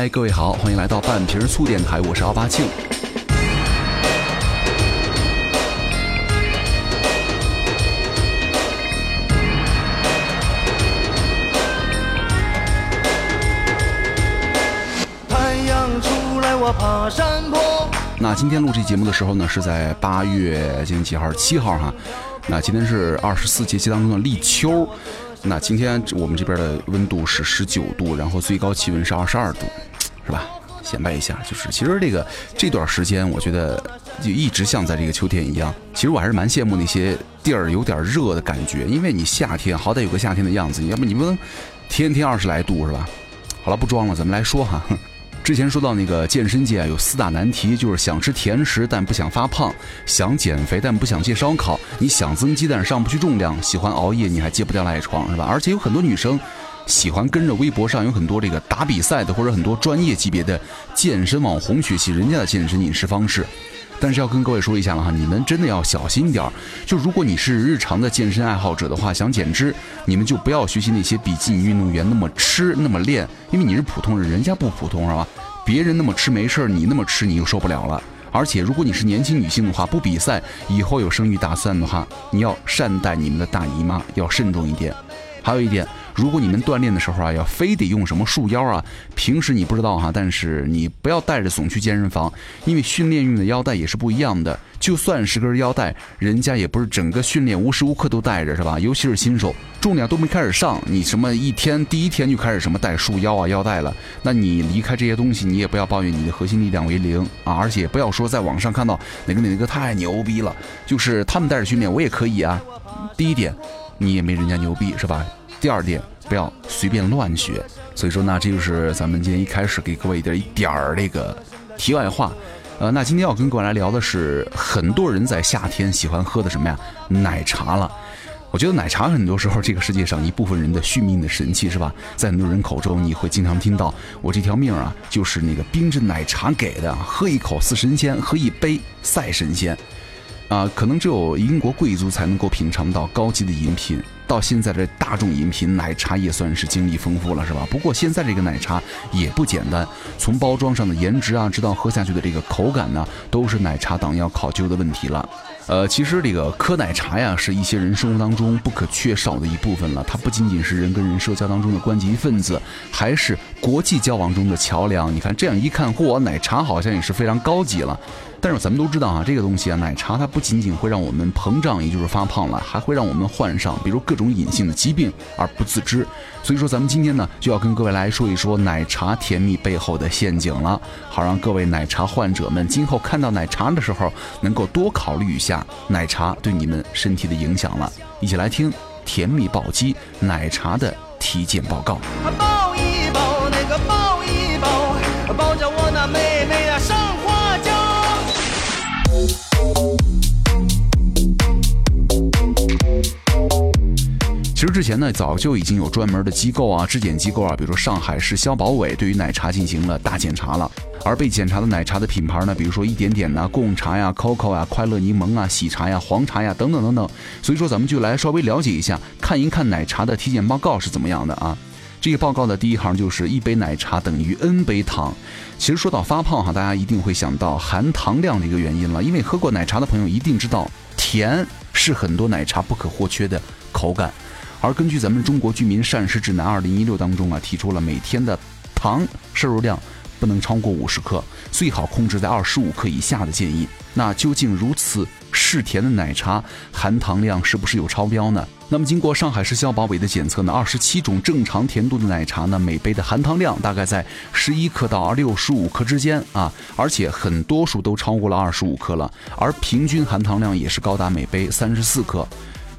嗨，各位好，欢迎来到半瓶醋电台，我是奥巴庆。太阳出来，我爬山坡。那今天录这节目的时候呢，是在八月今天几号？七号哈。那今天是二十四节气当中的立秋。那今天我们这边的温度是十九度，然后最高气温是二十二度，是吧？显摆一下，就是其实这个这段时间，我觉得就一直像在这个秋天一样。其实我还是蛮羡慕那些地儿有点热的感觉，因为你夏天好歹有个夏天的样子，要不你不能天天二十来度是吧？好了，不装了，咱们来说哈。之前说到那个健身界啊，有四大难题，就是想吃甜食但不想发胖，想减肥但不想戒烧烤，你想增肌但上不去重量，喜欢熬夜你还戒不掉赖床是吧？而且有很多女生喜欢跟着微博上有很多这个打比赛的或者很多专业级别的健身网红学习人家的健身饮食方式。但是要跟各位说一下了哈，你们真的要小心一点儿。就如果你是日常的健身爱好者的话，想减脂，你们就不要学习那些比基尼运动员那么吃那么练，因为你是普通人，人家不普通是吧？别人那么吃没事儿，你那么吃你又受不了了。而且如果你是年轻女性的话，不比赛，以后有生育打算的话，你要善待你们的大姨妈，要慎重一点。还有一点，如果你们锻炼的时候啊，要非得用什么束腰啊，平时你不知道哈，但是你不要带着总去健身房，因为训练用的腰带也是不一样的。就算是根腰带，人家也不是整个训练无时无刻都带着，是吧？尤其是新手，重量都没开始上，你什么一天第一天就开始什么带束腰啊腰带了，那你离开这些东西，你也不要抱怨你的核心力量为零啊，而且不要说在网上看到哪个哪个太牛逼了，就是他们带着训练，我也可以啊。第一点。你也没人家牛逼是吧？第二点，不要随便乱学。所以说，那这就是咱们今天一开始给各位的一点儿这个题外话。呃，那今天要跟各位来聊的是，很多人在夏天喜欢喝的什么呀？奶茶了。我觉得奶茶很多时候这个世界上一部分人的续命的神器是吧？在很多人口中，你会经常听到我这条命啊，就是那个冰镇奶茶给的，喝一口似神仙，喝一杯赛神仙。啊，可能只有英国贵族才能够品尝到高级的饮品。到现在这大众饮品奶茶也算是经历丰富了，是吧？不过现在这个奶茶也不简单，从包装上的颜值啊，直到喝下去的这个口感呢，都是奶茶党要考究的问题了。呃，其实这个喝奶茶呀，是一些人生活当中不可缺少的一部分了。它不仅仅是人跟人社交当中的关键一份子，还是国际交往中的桥梁。你看这样一看，嚯，奶茶好像也是非常高级了。但是咱们都知道啊，这个东西啊，奶茶它不仅仅会让我们膨胀，也就是发胖了，还会让我们患上比如各种隐性的疾病而不自知。所以说，咱们今天呢，就要跟各位来说一说奶茶甜蜜背后的陷阱了，好让各位奶茶患者们今后看到奶茶的时候，能够多考虑一下奶茶对你们身体的影响了。一起来听甜蜜暴击奶茶的体检报告。抱一抱，那个抱一抱，抱着其实之前呢，早就已经有专门的机构啊，质检机构啊，比如说上海市消保委，对于奶茶进行了大检查了。而被检查的奶茶的品牌呢，比如说一点点呐、贡茶呀、COCO 呀、快乐柠檬啊、喜茶呀、黄茶呀等等等等。所以说，咱们就来稍微了解一下，看一看奶茶的体检报告是怎么样的啊。这个报告的第一行就是一杯奶茶等于 N 杯糖。其实说到发胖哈，大家一定会想到含糖量的一个原因了，因为喝过奶茶的朋友一定知道，甜是很多奶茶不可或缺的口感。而根据咱们《中国居民膳食指南二零一六》当中啊，提出了每天的糖摄入量不能超过五十克，最好控制在二十五克以下的建议。那究竟如此嗜甜的奶茶含糖量是不是有超标呢？那么经过上海市消保委的检测呢，二十七种正常甜度的奶茶呢，每杯的含糖量大概在十一克到六十五克之间啊，而且很多数都超过了二十五克了，而平均含糖量也是高达每杯三十四克。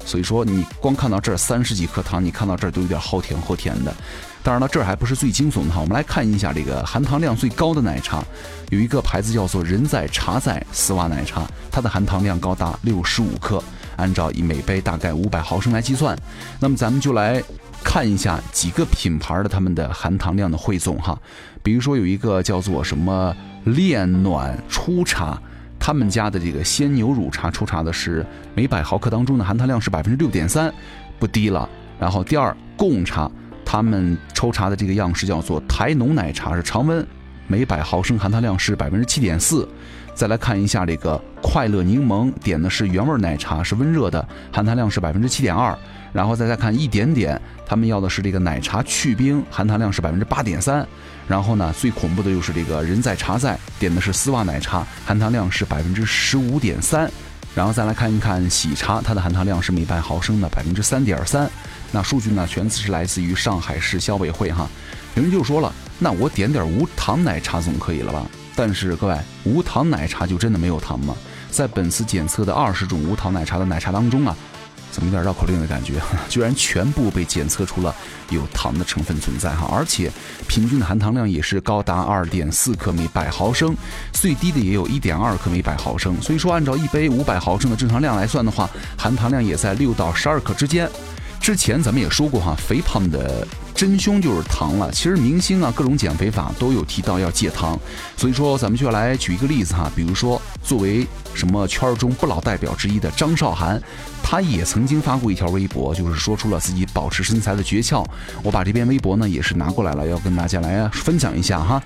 所以说，你光看到这三十几克糖，你看到这儿都有点齁甜齁甜的。当然了，这儿还不是最惊悚的哈。我们来看一下这个含糖量最高的奶茶，有一个牌子叫做“人在茶在”丝袜奶茶，它的含糖量高达六十五克，按照以每杯大概五百毫升来计算。那么咱们就来看一下几个品牌的他们的含糖量的汇总哈。比如说有一个叫做什么“恋暖初茶”。他们家的这个鲜牛乳茶出茶的是每百毫克当中的含糖量是百分之六点三，不低了。然后第二贡茶，他们抽查的这个样式叫做台农奶茶，是常温，每百毫升含糖量是百分之七点四。再来看一下这个快乐柠檬，点的是原味奶茶，是温热的，含糖量是百分之七点二。然后再再看一点点，他们要的是这个奶茶去冰，含糖量是百分之八点三。然后呢，最恐怖的就是这个人在茶在，点的是丝袜奶茶，含糖量是百分之十五点三。然后再来看一看喜茶，它的含糖量是每百毫升的百分之三点三。那数据呢，全是来自于上海市消委会哈。有人就说了，那我点点无糖奶茶总可以了吧？但是各位，无糖奶茶就真的没有糖吗？在本次检测的二十种无糖奶茶的奶茶当中啊。怎么有点绕口令的感觉？居然全部被检测出了有糖的成分存在哈，而且平均的含糖量也是高达二点四克每百毫升，最低的也有一点二克每百毫升。所以说，按照一杯五百毫升的正常量来算的话，含糖量也在六到十二克之间。之前咱们也说过哈，肥胖的。真凶就是糖了。其实明星啊，各种减肥法都有提到要戒糖，所以说咱们就来举一个例子哈。比如说，作为什么圈中不老代表之一的张韶涵，她也曾经发过一条微博，就是说出了自己保持身材的诀窍。我把这篇微博呢也是拿过来了，要跟大家来分享一下哈。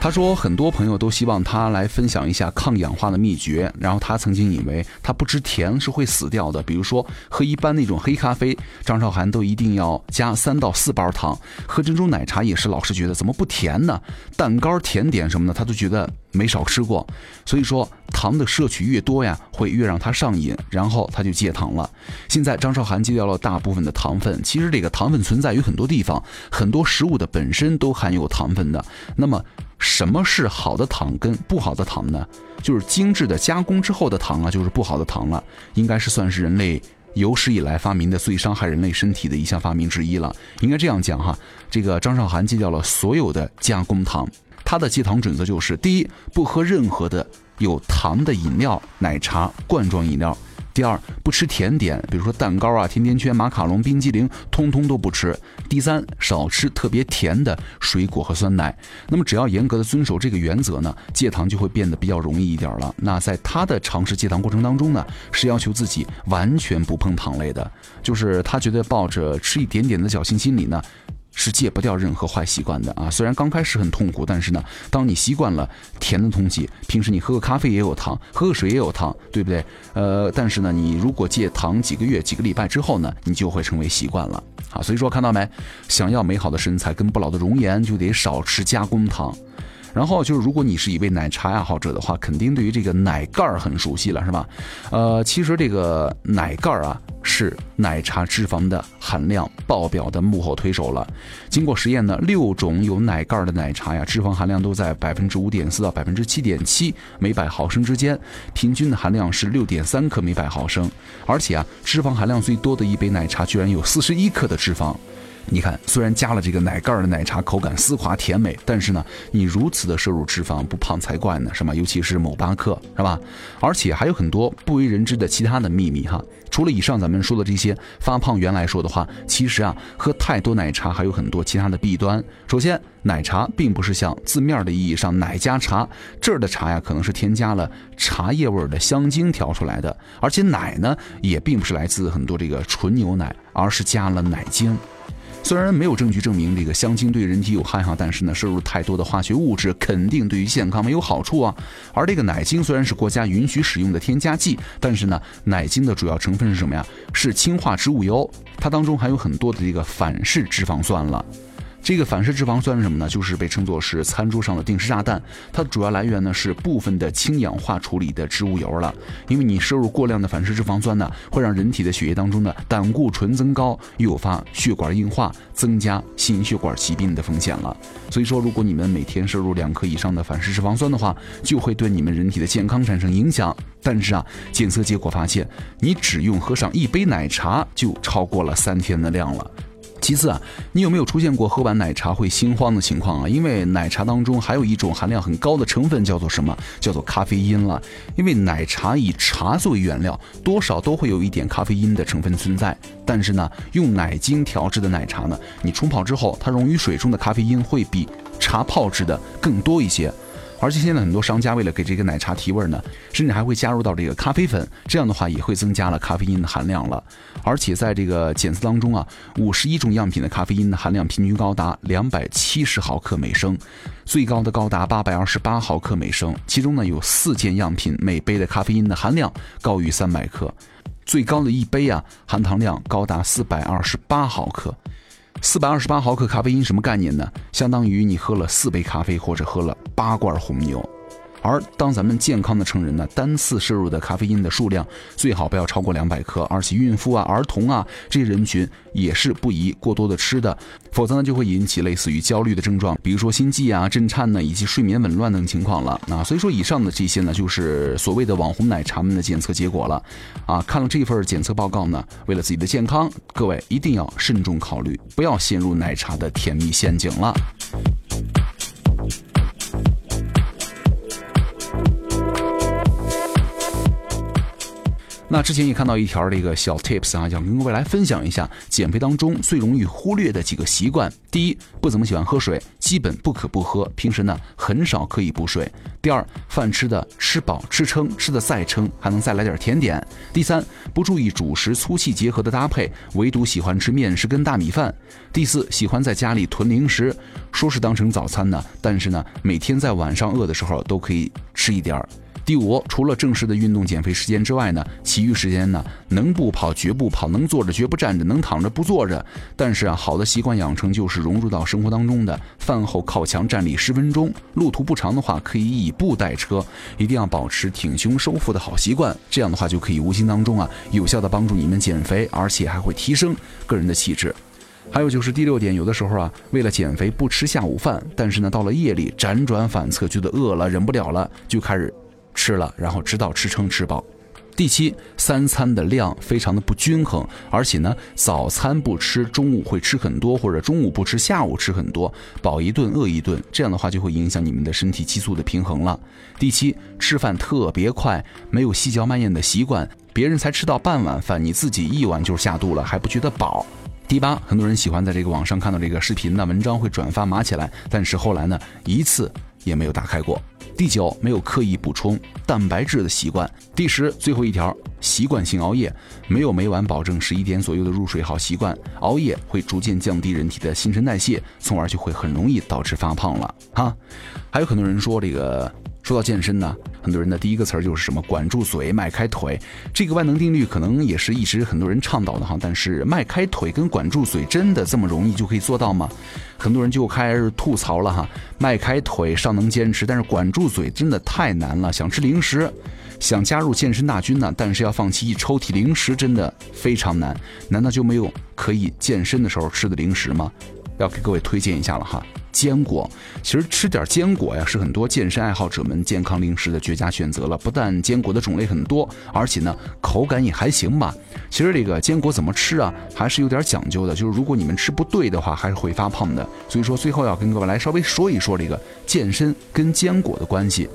他说，很多朋友都希望他来分享一下抗氧化的秘诀。然后他曾经以为他不吃甜是会死掉的，比如说喝一般那种黑咖啡，张韶涵都一定要加三到四包糖。喝珍珠奶茶也是老是觉得怎么不甜呢？蛋糕、甜点什么的他都觉得没少吃过。所以说糖的摄取越多呀，会越让他上瘾，然后他就戒糖了。现在张韶涵戒掉了大部分的糖分。其实这个糖分存在于很多地方，很多食物的本身都含有糖分的。那么什么是好的糖跟不好的糖呢？就是精致的加工之后的糖啊，就是不好的糖了。应该是算是人类有史以来发明的最伤害人类身体的一项发明之一了。应该这样讲哈，这个张韶涵戒掉了所有的加工糖，她的戒糖准则就是：第一，不喝任何的有糖的饮料、奶茶、罐装饮料。第二，不吃甜点，比如说蛋糕啊、甜甜圈、马卡龙、冰激凌，通通都不吃。第三，少吃特别甜的水果和酸奶。那么，只要严格的遵守这个原则呢，戒糖就会变得比较容易一点了。那在他的尝试戒糖过程当中呢，是要求自己完全不碰糖类的，就是他觉得抱着吃一点点的侥幸心理呢。是戒不掉任何坏习惯的啊！虽然刚开始很痛苦，但是呢，当你习惯了甜的东西，平时你喝个咖啡也有糖，喝个水也有糖，对不对？呃，但是呢，你如果戒糖几个月、几个礼拜之后呢，你就会成为习惯了啊！所以说，看到没？想要美好的身材跟不老的容颜，就得少吃加工糖。然后就是，如果你是一位奶茶爱好者的话，肯定对于这个奶盖儿很熟悉了，是吧？呃，其实这个奶盖儿啊。是奶茶脂肪的含量爆表的幕后推手了。经过实验呢，六种有奶盖的奶茶呀，脂肪含量都在百分之五点四到百分之七点七每百毫升之间，平均的含量是六点三克每百毫升。而且啊，脂肪含量最多的一杯奶茶居然有四十一克的脂肪。你看，虽然加了这个奶盖的奶茶，口感丝滑甜美，但是呢，你如此的摄入脂肪，不胖才怪呢，是吗？尤其是某巴克，是吧？而且还有很多不为人知的其他的秘密哈。除了以上咱们说的这些发胖源来说的话，其实啊，喝太多奶茶还有很多其他的弊端。首先，奶茶并不是像字面的意义上奶加茶，这儿的茶呀，可能是添加了茶叶味的香精调出来的，而且奶呢，也并不是来自很多这个纯牛奶，而是加了奶精。虽然没有证据证明这个香精对人体有害哈，但是呢，摄入太多的化学物质肯定对于健康没有好处啊。而这个奶精虽然是国家允许使用的添加剂，但是呢，奶精的主要成分是什么呀？是氢化植物油，它当中含有很多的这个反式脂肪酸了。这个反式脂肪酸是什么呢？就是被称作是餐桌上的定时炸弹。它的主要来源呢是部分的氢氧化处理的植物油了。因为你摄入过量的反式脂肪酸呢，会让人体的血液当中的胆固醇增高，诱发血管硬化，增加心血管疾病的风险了。所以说，如果你们每天摄入两克以上的反式脂肪酸的话，就会对你们人体的健康产生影响。但是啊，检测结果发现，你只用喝上一杯奶茶就超过了三天的量了。其次啊，你有没有出现过喝完奶茶会心慌的情况啊？因为奶茶当中还有一种含量很高的成分，叫做什么？叫做咖啡因了。因为奶茶以茶作为原料，多少都会有一点咖啡因的成分存在。但是呢，用奶精调制的奶茶呢，你冲泡之后，它溶于水中的咖啡因会比茶泡制的更多一些。而且现在很多商家为了给这个奶茶提味呢，甚至还会加入到这个咖啡粉，这样的话也会增加了咖啡因的含量了。而且在这个检测当中啊，五十一种样品的咖啡因的含量平均高达两百七十毫克每升，最高的高达八百二十八毫克每升。其中呢，有四件样品每杯的咖啡因的含量高于三百克，最高的一杯啊，含糖量高达四百二十八毫克。四百二十八毫克咖啡因什么概念呢？相当于你喝了四杯咖啡或者喝了八罐红牛。而当咱们健康的成人呢，单次摄入的咖啡因的数量最好不要超过两百克，而且孕妇啊、儿童啊这些人群也是不宜过多的吃的，否则呢就会引起类似于焦虑的症状，比如说心悸啊、震颤呢，以及睡眠紊乱等情况了啊。所以说，以上的这些呢，就是所谓的网红奶茶们的检测结果了啊。看了这份检测报告呢，为了自己的健康，各位一定要慎重考虑，不要陷入奶茶的甜蜜陷阱了。那之前也看到一条这个小 tips 啊，想跟各位来分享一下减肥当中最容易忽略的几个习惯。第一，不怎么喜欢喝水，基本不可不喝，平时呢很少可以补水。第二，饭吃的吃饱吃撑，吃的再撑还能再来点甜点。第三，不注意主食粗细结合的搭配，唯独喜欢吃面食跟大米饭。第四，喜欢在家里囤零食，说是当成早餐呢，但是呢每天在晚上饿的时候都可以吃一点儿。第五，除了正式的运动减肥时间之外呢，其余时间呢，能不跑绝不跑，能坐着绝不站着，能躺着不坐着。但是啊，好的习惯养成就是融入到生活当中的。饭后靠墙站立十分钟，路途不长的话，可以以步代车。一定要保持挺胸收腹的好习惯，这样的话就可以无形当中啊，有效的帮助你们减肥，而且还会提升个人的气质。还有就是第六点，有的时候啊，为了减肥不吃下午饭，但是呢，到了夜里辗转反侧，觉得饿了，忍不了了，就开始。吃了，然后直到吃撑吃饱。第七，三餐的量非常的不均衡，而且呢，早餐不吃，中午会吃很多，或者中午不吃，下午吃很多，饱一顿饿一顿，这样的话就会影响你们的身体激素的平衡了。第七，吃饭特别快，没有细嚼慢咽的习惯，别人才吃到半碗饭，你自己一碗就下肚了，还不觉得饱。第八，很多人喜欢在这个网上看到这个视频那，文章会转发码起来，但是后来呢，一次也没有打开过。第九，没有刻意补充蛋白质的习惯。第十，最后一条，习惯性熬夜，没有每晚保证十一点左右的入睡好习惯，熬夜会逐渐降低人体的新陈代谢，从而就会很容易导致发胖了哈。还有很多人说这个。说到健身呢，很多人的第一个词儿就是什么管住嘴，迈开腿。这个万能定律可能也是一直很多人倡导的哈。但是迈开腿跟管住嘴真的这么容易就可以做到吗？很多人就开始吐槽了哈。迈开腿尚能坚持，但是管住嘴真的太难了。想吃零食，想加入健身大军呢，但是要放弃一抽屉零食真的非常难。难道就没有可以健身的时候吃的零食吗？要给各位推荐一下了哈。坚果，其实吃点坚果呀，是很多健身爱好者们健康零食的绝佳选择了。不但坚果的种类很多，而且呢，口感也还行吧。其实这个坚果怎么吃啊，还是有点讲究的。就是如果你们吃不对的话，还是会发胖的。所以说，最后要跟各位来稍微说一说这个健身跟坚果的关系。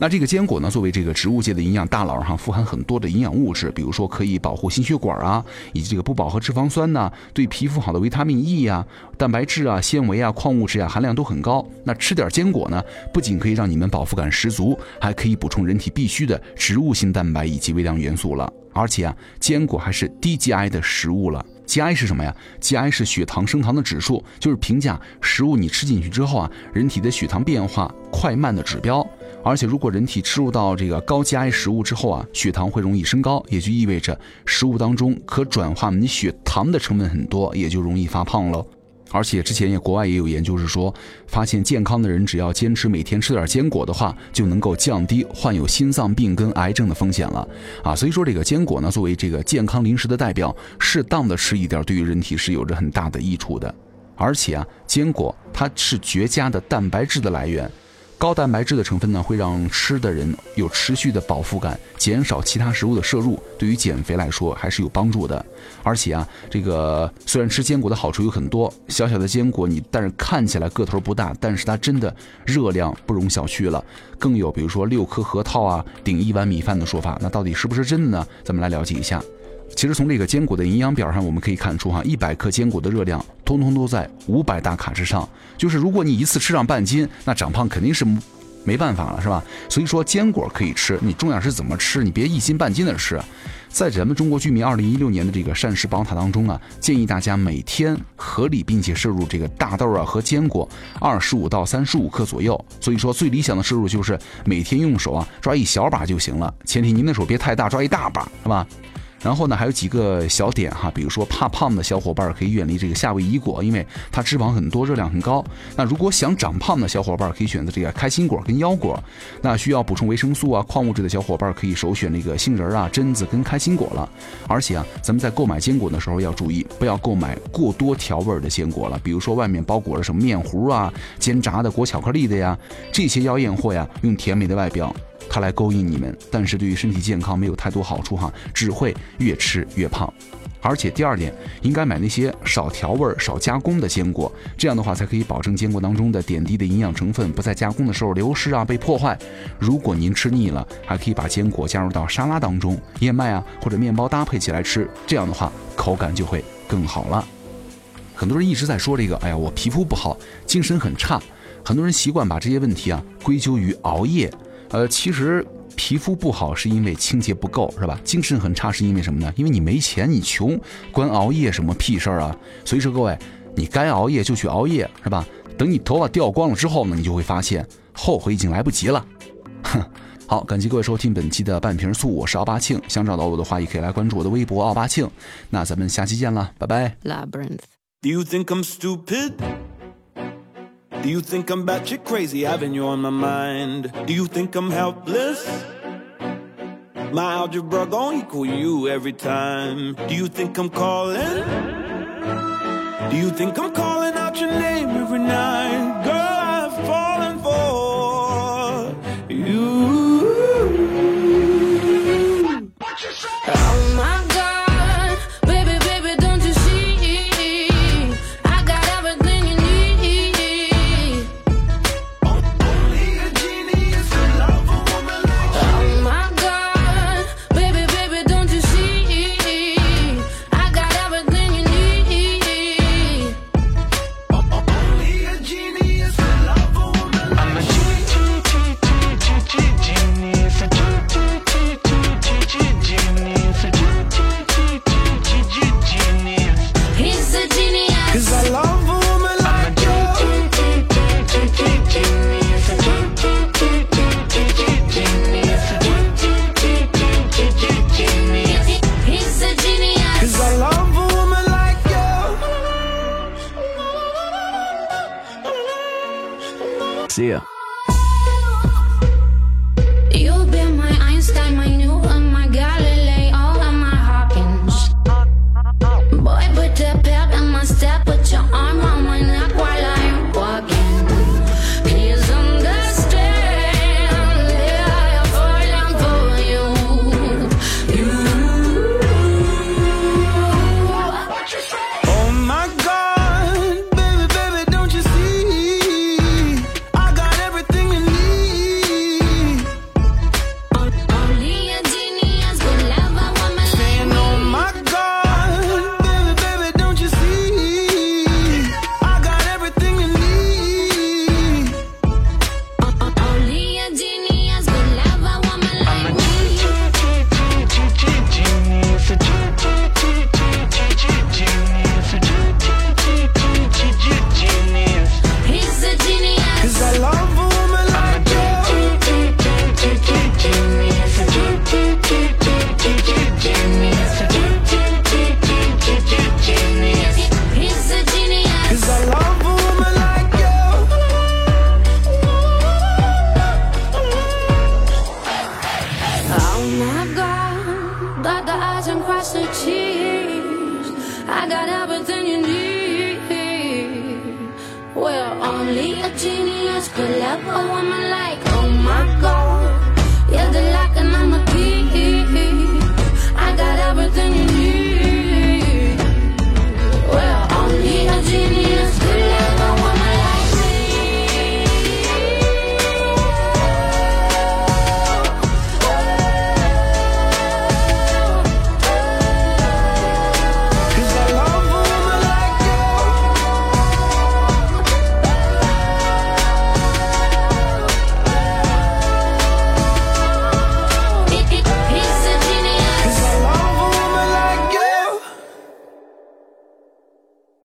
那这个坚果呢，作为这个植物界的营养大佬哈，富含很多的营养物质，比如说可以保护心血管啊，以及这个不饱和脂肪酸呐，对皮肤好的维他命 E 呀、蛋白质啊、纤维啊、矿物质啊含量都很高。那吃点坚果呢，不仅可以让你们饱腹感十足，还可以补充人体必需的植物性蛋白以及微量元素了。而且啊，坚果还是低 GI 的食物了。GI 是什么呀？GI 是血糖升糖的指数，就是评价食物你吃进去之后啊，人体的血糖变化快慢的指标。而且，如果人体吃入到这个高 GI 食物之后啊，血糖会容易升高，也就意味着食物当中可转化你血糖的成分很多，也就容易发胖喽。而且之前也国外也有研究是说，发现健康的人只要坚持每天吃点坚果的话，就能够降低患有心脏病跟癌症的风险了啊。所以说这个坚果呢，作为这个健康零食的代表，适当的吃一点，对于人体是有着很大的益处的。而且啊，坚果它是绝佳的蛋白质的来源。高蛋白质的成分呢，会让吃的人有持续的饱腹感，减少其他食物的摄入，对于减肥来说还是有帮助的。而且啊，这个虽然吃坚果的好处有很多，小小的坚果你但是看起来个头不大，但是它真的热量不容小觑了。更有比如说六颗核桃啊顶一碗米饭的说法，那到底是不是真的呢？咱们来了解一下。其实从这个坚果的营养表上，我们可以看出哈，一百克坚果的热量通通都在五百大卡之上。就是如果你一次吃上半斤，那长胖肯定是没办法了，是吧？所以说坚果可以吃，你重要是怎么吃，你别一斤半斤的吃。在咱们中国居民二零一六年的这个膳食宝塔当中啊，建议大家每天合理并且摄入这个大豆啊和坚果二十五到三十五克左右。所以说最理想的摄入就是每天用手啊抓一小把就行了，前提您的手别太大，抓一大把，是吧？然后呢，还有几个小点哈，比如说怕胖的小伙伴可以远离这个夏威夷果，因为它脂肪很多，热量很高。那如果想长胖的小伙伴可以选择这个开心果跟腰果。那需要补充维生素啊、矿物质的小伙伴可以首选那个杏仁啊、榛子跟开心果了。而且啊，咱们在购买坚果的时候要注意，不要购买过多调味的坚果了，比如说外面包裹了什么面糊啊、煎炸的裹巧克力的呀，这些妖艳货呀，用甜美的外表。它来勾引你们，但是对于身体健康没有太多好处哈，只会越吃越胖。而且第二点，应该买那些少调味、少加工的坚果，这样的话才可以保证坚果当中的点滴的营养成分不在加工的时候流失啊、被破坏。如果您吃腻了，还可以把坚果加入到沙拉当中、燕麦啊或者面包搭配起来吃，这样的话口感就会更好了。很多人一直在说这个，哎呀，我皮肤不好，精神很差，很多人习惯把这些问题啊归咎于熬夜。呃，其实皮肤不好是因为清洁不够，是吧？精神很差是因为什么呢？因为你没钱，你穷，关熬夜什么屁事儿啊！所以说各位，你该熬夜就去熬夜，是吧？等你头发掉光了之后呢，你就会发现后悔已经来不及了。哼，好，感谢各位收听本期的半瓶醋，我是奥巴庆。想找到我的话，也可以来关注我的微博奥巴庆。那咱们下期见了，拜拜。Labyrinth. Do you think I'm stupid? Do you think I'm batshit crazy having you on my mind? Do you think I'm helpless? My algebra gon' equal you every time. Do you think I'm calling? Do you think I'm calling out your name every night? Girl, Cause I love a woman like you. He's a genius. Cause I love a woman like you. See ya.